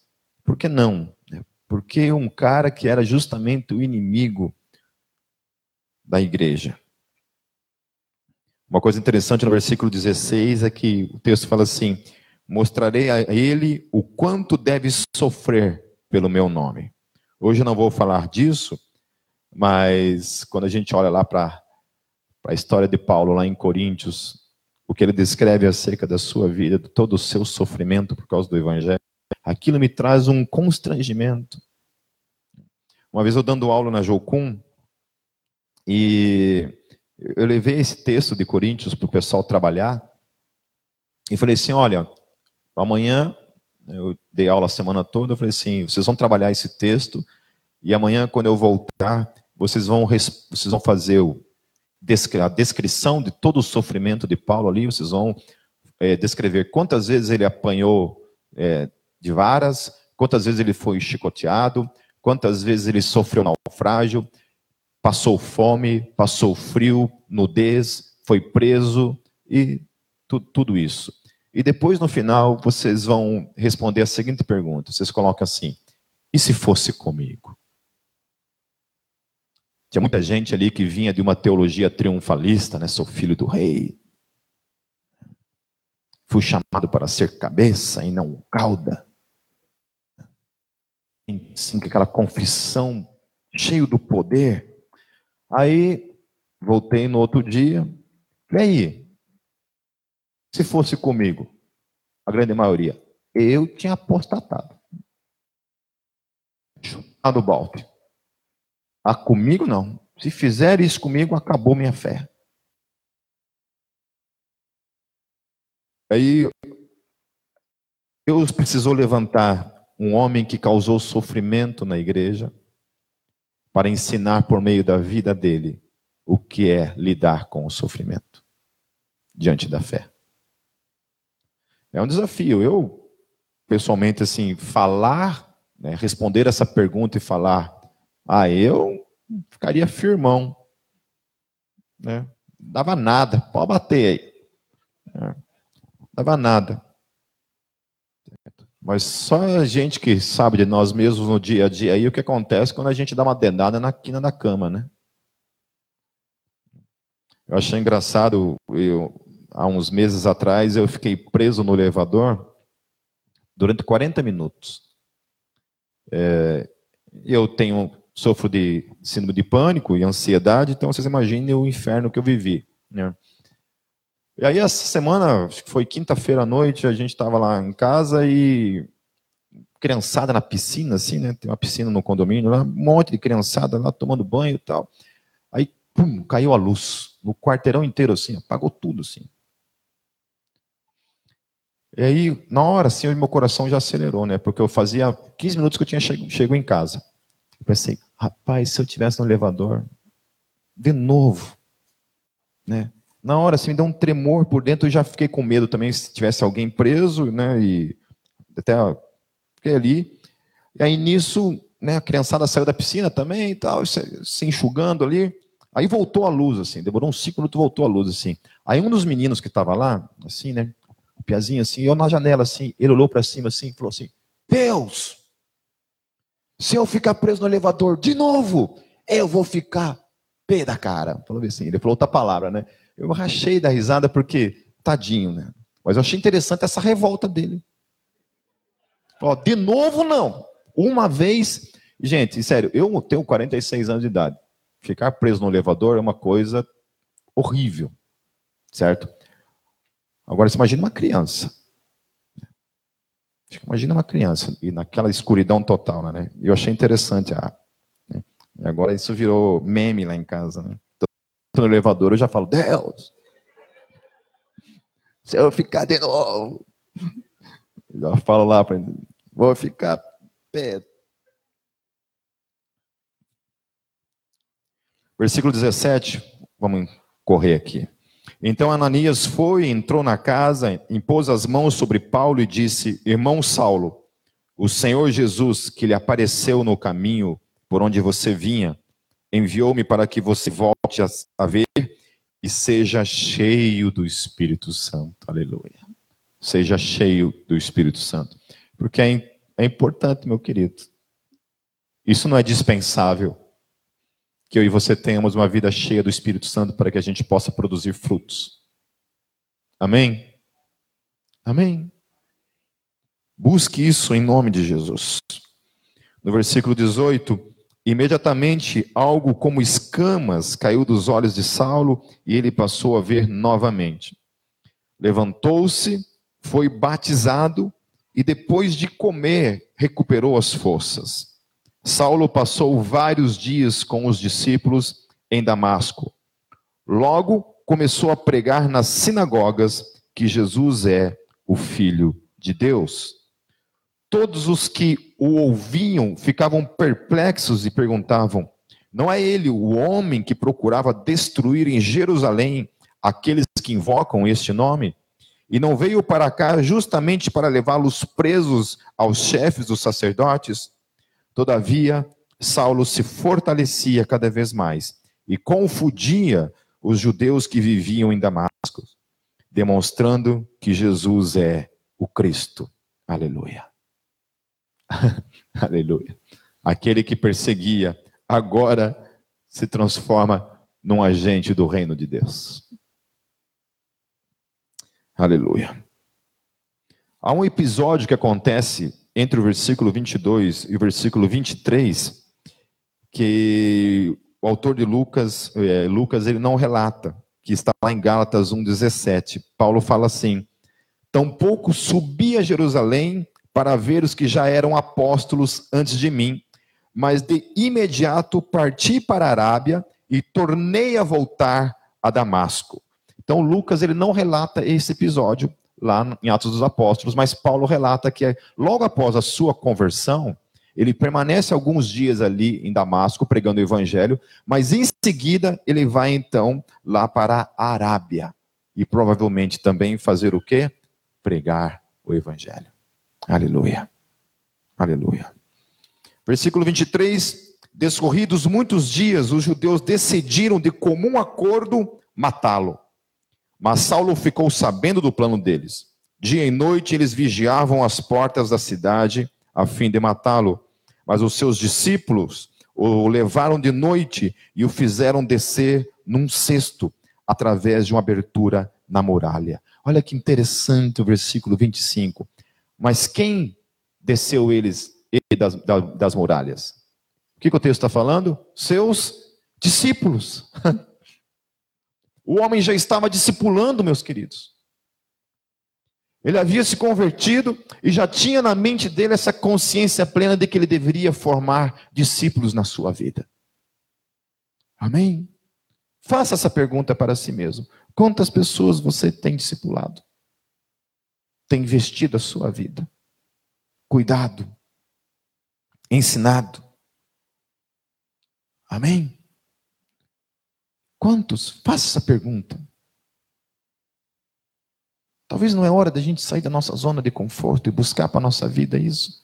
Por que não? Porque um cara que era justamente o inimigo da igreja. Uma coisa interessante no versículo 16 é que o texto fala assim: Mostrarei a ele o quanto deve sofrer pelo meu nome. Hoje eu não vou falar disso, mas quando a gente olha lá para a história de Paulo, lá em Coríntios, o que ele descreve acerca da sua vida, de todo o seu sofrimento por causa do Evangelho, aquilo me traz um constrangimento. Uma vez eu dando aula na Jocum, e eu levei esse texto de Coríntios para o pessoal trabalhar e falei assim: olha, amanhã, eu dei aula a semana toda, eu falei assim: vocês vão trabalhar esse texto e amanhã, quando eu voltar, vocês vão, vocês vão fazer o, a descrição de todo o sofrimento de Paulo ali, vocês vão é, descrever quantas vezes ele apanhou é, de varas, quantas vezes ele foi chicoteado, quantas vezes ele sofreu naufrágio, passou fome, passou frio, nudez, foi preso e tu, tudo isso. E depois, no final, vocês vão responder a seguinte pergunta: vocês colocam assim, e se fosse comigo? Tinha muita gente ali que vinha de uma teologia triunfalista, né? Sou filho do rei. Fui chamado para ser cabeça e não cauda. Sim, aquela confissão cheio do poder. Aí, voltei no outro dia. E aí? Se fosse comigo, a grande maioria, eu tinha apostatado. Chutado o balde. Ah, comigo não. Se fizer isso comigo, acabou minha fé. Aí, Deus precisou levantar um homem que causou sofrimento na igreja, para ensinar por meio da vida dele o que é lidar com o sofrimento diante da fé. É um desafio. Eu, pessoalmente, assim, falar, né, responder essa pergunta e falar, ah, eu ficaria firmão. Né? Dava nada, pode bater aí. É. Dava nada. Mas só a gente que sabe de nós mesmos no dia a dia aí o que acontece quando a gente dá uma denada na quina da cama, né? Eu achei engraçado, eu, há uns meses atrás eu fiquei preso no elevador durante 40 minutos. É, eu tenho, sofro de síndrome de pânico e ansiedade, então vocês imaginem o inferno que eu vivi. Né? E aí essa semana, acho que foi quinta-feira à noite, a gente estava lá em casa e criançada na piscina, assim, né? Tem uma piscina no condomínio, lá, um monte de criançada lá tomando banho e tal. Aí, pum, caiu a luz no quarteirão inteiro, assim, apagou tudo, assim. E aí, na hora, assim, meu coração já acelerou, né? Porque eu fazia 15 minutos que eu tinha chego, chego em casa. Eu pensei, rapaz, se eu tivesse no elevador, de novo, né? na hora assim me deu um tremor por dentro, eu já fiquei com medo também se tivesse alguém preso, né? E até fiquei ali. E aí nisso, né, a criançada saiu da piscina também e tal, se enxugando ali. Aí voltou a luz, assim, demorou cinco minutos, voltou a luz, assim. Aí um dos meninos que estava lá, assim, né, o piazinho, assim, eu na janela, assim, ele olhou para cima, assim, e falou assim, Deus, se eu ficar preso no elevador de novo, eu vou ficar pé da cara. Falou assim, ele falou outra palavra, né? Eu rachei da risada porque, tadinho, né? Mas eu achei interessante essa revolta dele. Ó, de novo, não. Uma vez. Gente, sério, eu tenho 46 anos de idade. Ficar preso no elevador é uma coisa horrível. Certo? Agora, você imagina uma criança. Imagina uma criança, e naquela escuridão total, né? Eu achei interessante. A, né? Agora isso virou meme lá em casa, né? no elevador, eu já falo, Deus, se eu ficar de novo, já falo lá para ele, vou ficar perto. Versículo 17, vamos correr aqui. Então Ananias foi, entrou na casa, impôs as mãos sobre Paulo e disse: Irmão Saulo, o Senhor Jesus, que lhe apareceu no caminho por onde você vinha, enviou-me para que você volte a, ver e seja cheio do Espírito Santo. Aleluia. Seja cheio do Espírito Santo. Porque é, é importante, meu querido. Isso não é dispensável. Que eu e você tenhamos uma vida cheia do Espírito Santo para que a gente possa produzir frutos. Amém? Amém. Busque isso em nome de Jesus. No versículo 18, Imediatamente, algo como escamas caiu dos olhos de Saulo e ele passou a ver novamente. Levantou-se, foi batizado e depois de comer, recuperou as forças. Saulo passou vários dias com os discípulos em Damasco. Logo começou a pregar nas sinagogas que Jesus é o Filho de Deus. Todos os que o ouviam ficavam perplexos e perguntavam: Não é ele o homem que procurava destruir em Jerusalém aqueles que invocam este nome? E não veio para cá justamente para levá-los presos aos chefes dos sacerdotes? Todavia, Saulo se fortalecia cada vez mais e confundia os judeus que viviam em Damasco, demonstrando que Jesus é o Cristo. Aleluia. Aleluia. Aquele que perseguia, agora se transforma num agente do reino de Deus. Aleluia. Há um episódio que acontece entre o versículo 22 e o versículo 23 que o autor de Lucas, é, Lucas, ele não relata, que está lá em Gálatas 1:17. Paulo fala assim: "Tampouco subi a Jerusalém para ver os que já eram apóstolos antes de mim, mas de imediato parti para a Arábia e tornei a voltar a Damasco. Então Lucas ele não relata esse episódio lá em Atos dos Apóstolos, mas Paulo relata que logo após a sua conversão, Ele permanece alguns dias ali em Damasco pregando o evangelho, mas em seguida ele vai então lá para a Arábia e provavelmente também fazer o quê? Pregar o evangelho. Aleluia. Aleluia. Versículo 23: Descorridos muitos dias, os judeus decidiram de comum acordo matá-lo. Mas Saulo ficou sabendo do plano deles. Dia e noite eles vigiavam as portas da cidade a fim de matá-lo. Mas os seus discípulos o levaram de noite e o fizeram descer num cesto, através de uma abertura na muralha. Olha que interessante o versículo 25. Mas quem desceu eles das, das muralhas? O que, que o texto está falando? Seus discípulos. O homem já estava discipulando, meus queridos. Ele havia se convertido e já tinha na mente dele essa consciência plena de que ele deveria formar discípulos na sua vida. Amém? Faça essa pergunta para si mesmo. Quantas pessoas você tem discipulado? Tem investido a sua vida? Cuidado? Ensinado? Amém? Quantos? Faça essa pergunta. Talvez não é hora da gente sair da nossa zona de conforto e buscar para a nossa vida isso.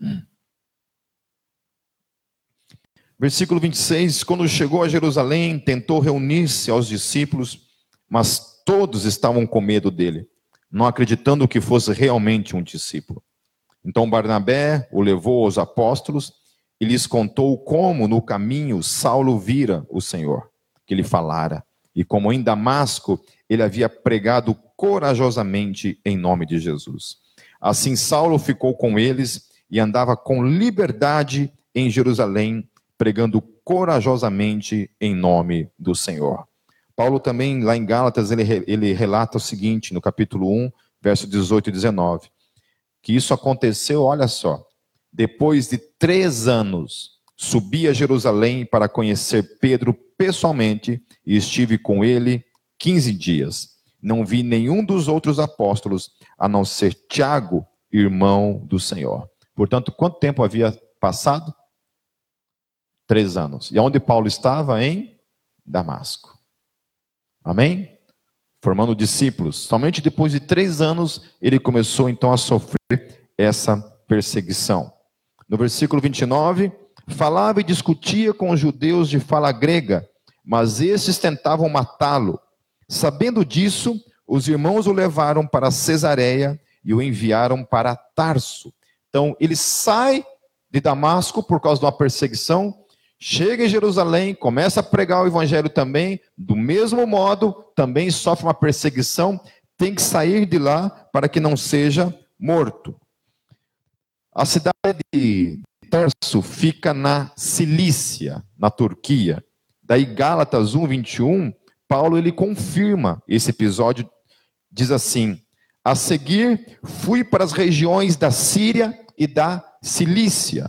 Hum. Versículo 26: Quando chegou a Jerusalém, tentou reunir-se aos discípulos, mas todos estavam com medo dele, não acreditando que fosse realmente um discípulo. Então Barnabé o levou aos apóstolos e lhes contou como no caminho Saulo vira o Senhor, que lhe falara, e como em Damasco ele havia pregado corajosamente em nome de Jesus. Assim, Saulo ficou com eles e andava com liberdade em Jerusalém, pregando corajosamente em nome do Senhor. Paulo também, lá em Gálatas, ele, ele relata o seguinte, no capítulo 1, verso 18 e 19, que isso aconteceu, olha só, depois de três anos, subi a Jerusalém para conhecer Pedro pessoalmente e estive com ele 15 dias. Não vi nenhum dos outros apóstolos, a não ser Tiago, irmão do Senhor. Portanto, quanto tempo havia passado? Três anos. E onde Paulo estava? Em Damasco. Amém? Formando discípulos. Somente depois de três anos ele começou então a sofrer essa perseguição. No versículo 29, falava e discutia com os judeus de fala grega, mas esses tentavam matá-lo. Sabendo disso, os irmãos o levaram para Cesareia e o enviaram para Tarso. Então, ele sai de Damasco por causa de uma perseguição, chega em Jerusalém, começa a pregar o evangelho também, do mesmo modo, também sofre uma perseguição, tem que sair de lá para que não seja morto. A cidade de Tarso fica na Cilícia, na Turquia. Daí Gálatas 1, 21 Paulo ele confirma esse episódio, diz assim: a seguir fui para as regiões da Síria e da Cilícia.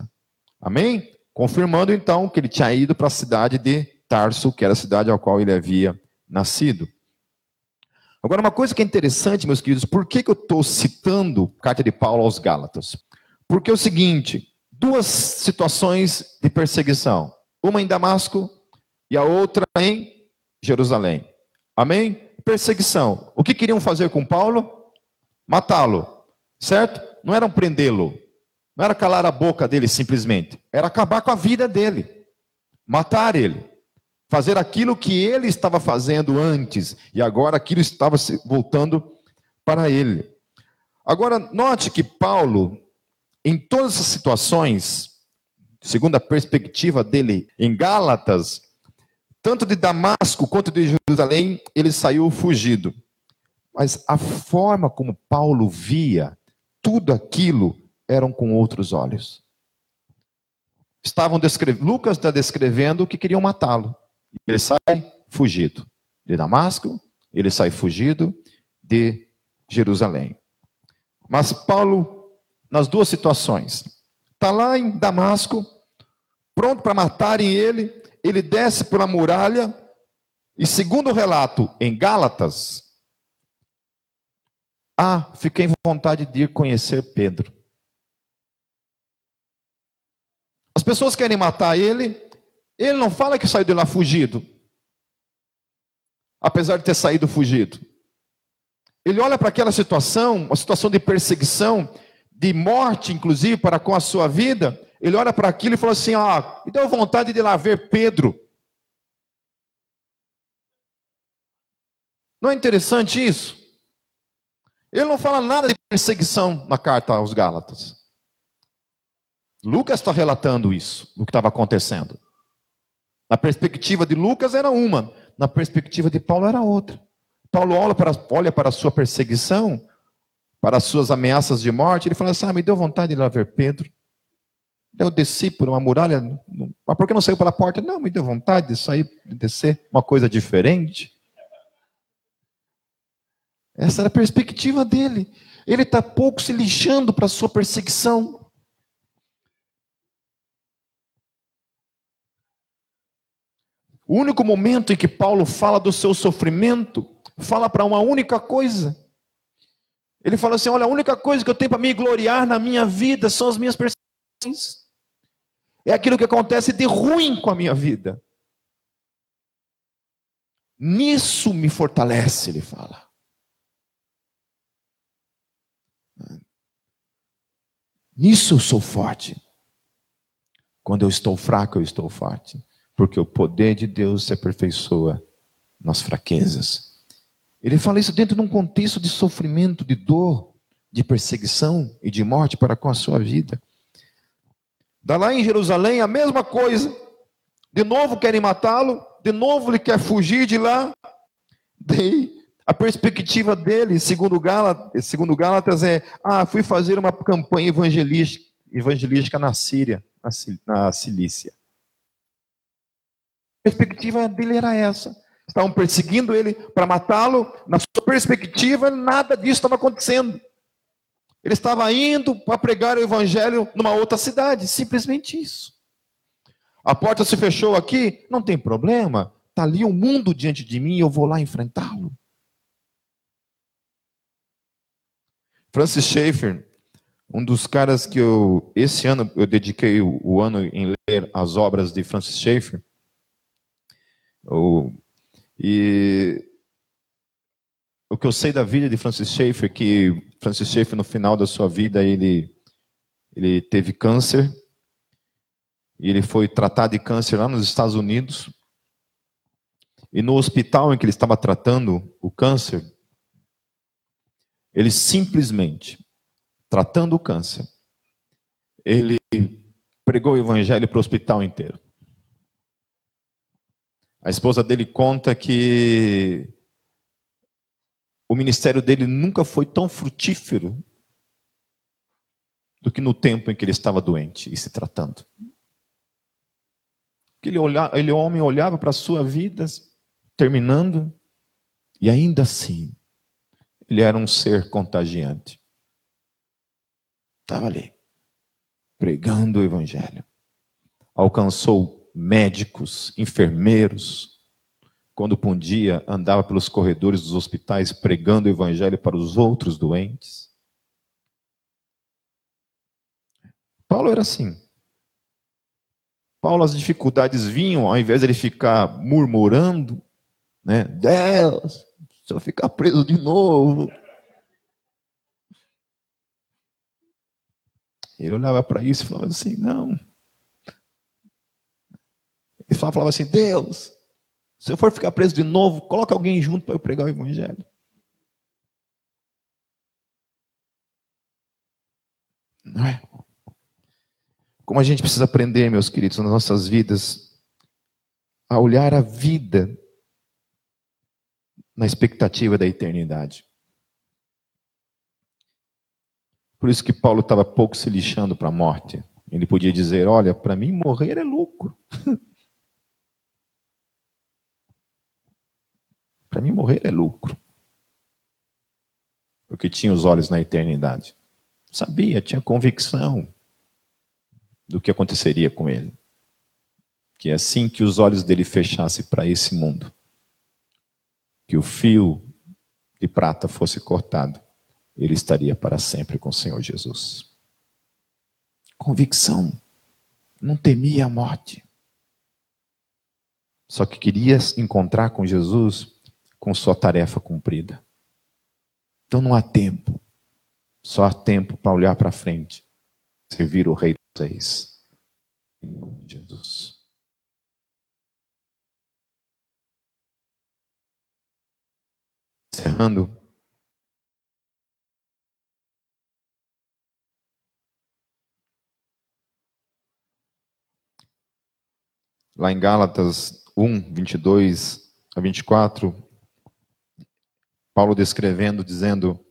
Amém? Confirmando então que ele tinha ido para a cidade de Tarso, que era a cidade ao qual ele havia nascido. Agora, uma coisa que é interessante, meus queridos, por que, que eu estou citando a carta de Paulo aos Gálatas? Porque é o seguinte: duas situações de perseguição, uma em Damasco e a outra em Jerusalém. Amém? Perseguição. O que queriam fazer com Paulo? Matá-lo. Certo? Não era prendê-lo. Não era calar a boca dele simplesmente. Era acabar com a vida dele. Matar ele. Fazer aquilo que ele estava fazendo antes. E agora aquilo estava voltando para ele. Agora, note que Paulo, em todas essas situações, segundo a perspectiva dele em Gálatas, tanto de Damasco quanto de Jerusalém, ele saiu fugido. Mas a forma como Paulo via tudo aquilo eram com outros olhos. Estavam Lucas está descrevendo que queriam matá-lo. Ele sai fugido de Damasco, ele sai fugido de Jerusalém. Mas Paulo, nas duas situações, está lá em Damasco, pronto para matarem ele, ele desce pela muralha, e segundo o relato em Gálatas, ah, fiquei com vontade de ir conhecer Pedro. pessoas querem matar ele. Ele não fala que saiu de lá fugido. Apesar de ter saído fugido. Ele olha para aquela situação, uma situação de perseguição, de morte, inclusive, para com a sua vida. Ele olha para aquilo e fala assim: Ah, me deu vontade de lá ver Pedro. Não é interessante isso? Ele não fala nada de perseguição na carta aos Gálatas. Lucas está relatando isso, o que estava acontecendo. Na perspectiva de Lucas era uma, na perspectiva de Paulo era outra. Paulo olha para, olha para a sua perseguição, para as suas ameaças de morte, ele fala assim: ah, me deu vontade de ir lá ver Pedro. Eu desci por uma muralha, mas por que não saiu pela porta? Não, me deu vontade de sair, de descer, uma coisa diferente. Essa era a perspectiva dele. Ele está pouco se lixando para a sua perseguição. O único momento em que Paulo fala do seu sofrimento, fala para uma única coisa. Ele fala assim: olha, a única coisa que eu tenho para me gloriar na minha vida são as minhas perseguições. É aquilo que acontece de ruim com a minha vida. Nisso me fortalece, ele fala. Nisso eu sou forte. Quando eu estou fraco, eu estou forte. Porque o poder de Deus se aperfeiçoa nas fraquezas. Ele fala isso dentro de um contexto de sofrimento, de dor, de perseguição e de morte para com a sua vida. Da lá em Jerusalém a mesma coisa. De novo querem matá-lo, de novo ele quer fugir de lá. Daí a perspectiva dele, segundo Gálatas, segundo Gálatas é: ah, fui fazer uma campanha evangelística, evangelística na Síria, na Cilícia. A perspectiva dele era essa. Estavam perseguindo ele para matá-lo. Na sua perspectiva, nada disso estava acontecendo. Ele estava indo para pregar o evangelho numa outra cidade, simplesmente isso. A porta se fechou aqui, não tem problema. Está ali o um mundo diante de mim, eu vou lá enfrentá-lo. Francis Schaeffer, um dos caras que eu, esse ano, eu dediquei o, o ano em ler as obras de Francis Schaeffer. O, e o que eu sei da vida de Francis Schaeffer, que Francis Schaeffer, no final da sua vida, ele, ele teve câncer. E ele foi tratado de câncer lá nos Estados Unidos. E no hospital em que ele estava tratando o câncer, ele simplesmente, tratando o câncer, ele pregou o evangelho para o hospital inteiro. A esposa dele conta que o ministério dele nunca foi tão frutífero do que no tempo em que ele estava doente e se tratando. Ele, olhava, ele homem olhava para a sua vida terminando e ainda assim ele era um ser contagiante. Estava ali, pregando o Evangelho. Alcançou médicos, enfermeiros. Quando um dia andava pelos corredores dos hospitais pregando o Evangelho para os outros doentes. Paulo era assim. Paulo, as dificuldades vinham, ao invés de ele ficar murmurando, né? Deus, se eu ficar preso de novo. Ele olhava para isso e falava assim: não. Ele falava assim: Deus, se eu for ficar preso de novo, coloca alguém junto para eu pregar o Evangelho. Não é? Como a gente precisa aprender, meus queridos, nas nossas vidas, a olhar a vida na expectativa da eternidade. Por isso que Paulo estava pouco se lixando para a morte. Ele podia dizer: Olha, para mim morrer é lucro. para mim morrer é lucro. Porque tinha os olhos na eternidade. Sabia, tinha convicção do que aconteceria com ele. Que é assim que os olhos dele fechassem para esse mundo, que o fio de prata fosse cortado, ele estaria para sempre com o Senhor Jesus. Convicção. não temia a morte. Só que queria encontrar com Jesus com sua tarefa cumprida. Então não há tempo. Só há tempo para olhar para frente, servir o Rei dos Reis. Em nome de Jesus. Encerrando. Lá em Gálatas 1, 22 a 24, Paulo descrevendo, dizendo: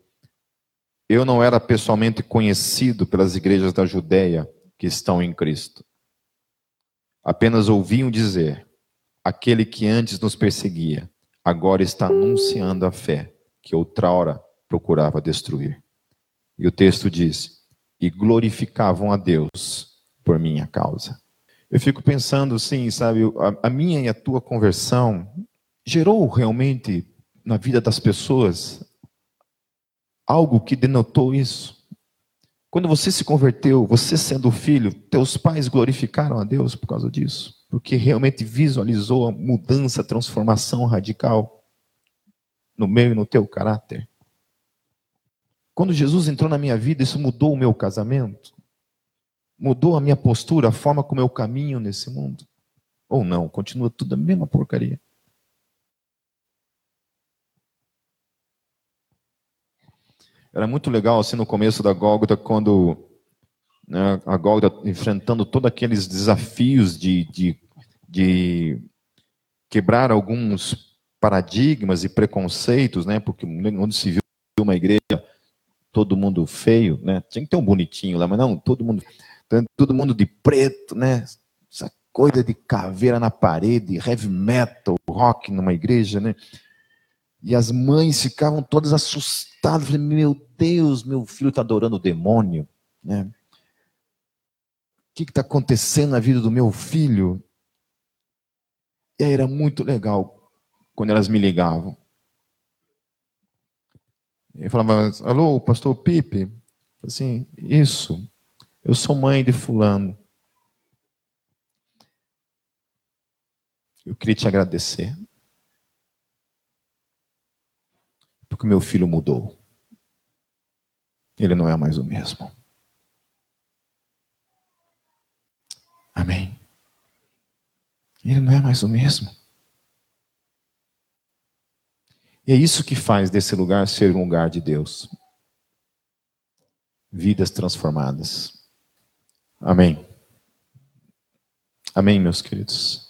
Eu não era pessoalmente conhecido pelas igrejas da Judéia que estão em Cristo. Apenas ouviam dizer: aquele que antes nos perseguia, agora está anunciando a fé que outrora procurava destruir. E o texto diz: e glorificavam a Deus por minha causa. Eu fico pensando assim, sabe, a minha e a tua conversão gerou realmente na vida das pessoas algo que denotou isso. Quando você se converteu, você sendo filho, teus pais glorificaram a Deus por causa disso, porque realmente visualizou a mudança, a transformação radical no meu e no teu caráter. Quando Jesus entrou na minha vida, isso mudou o meu casamento, mudou a minha postura, a forma como eu caminho nesse mundo. Ou não, continua tudo a mesma porcaria. Era muito legal assim no começo da Gólgota, quando né, a Gólgota enfrentando todos aqueles desafios de, de, de quebrar alguns paradigmas e preconceitos, né? Porque onde se viu uma igreja todo mundo feio, né? Tinha que ter um bonitinho lá, mas não, todo mundo, todo mundo de preto, né? Essa coisa de caveira na parede, heavy metal, rock numa igreja, né? E as mães ficavam todas assustadas. Falei, meu Deus, meu filho está adorando o demônio. Né? O que está acontecendo na vida do meu filho? E aí era muito legal quando elas me ligavam. Eu falava, alô, pastor Pipe? Assim, isso. Eu sou mãe de fulano. Eu queria te agradecer. Porque meu filho mudou. Ele não é mais o mesmo. Amém. Ele não é mais o mesmo. E é isso que faz desse lugar ser um lugar de Deus. Vidas transformadas. Amém. Amém, meus queridos.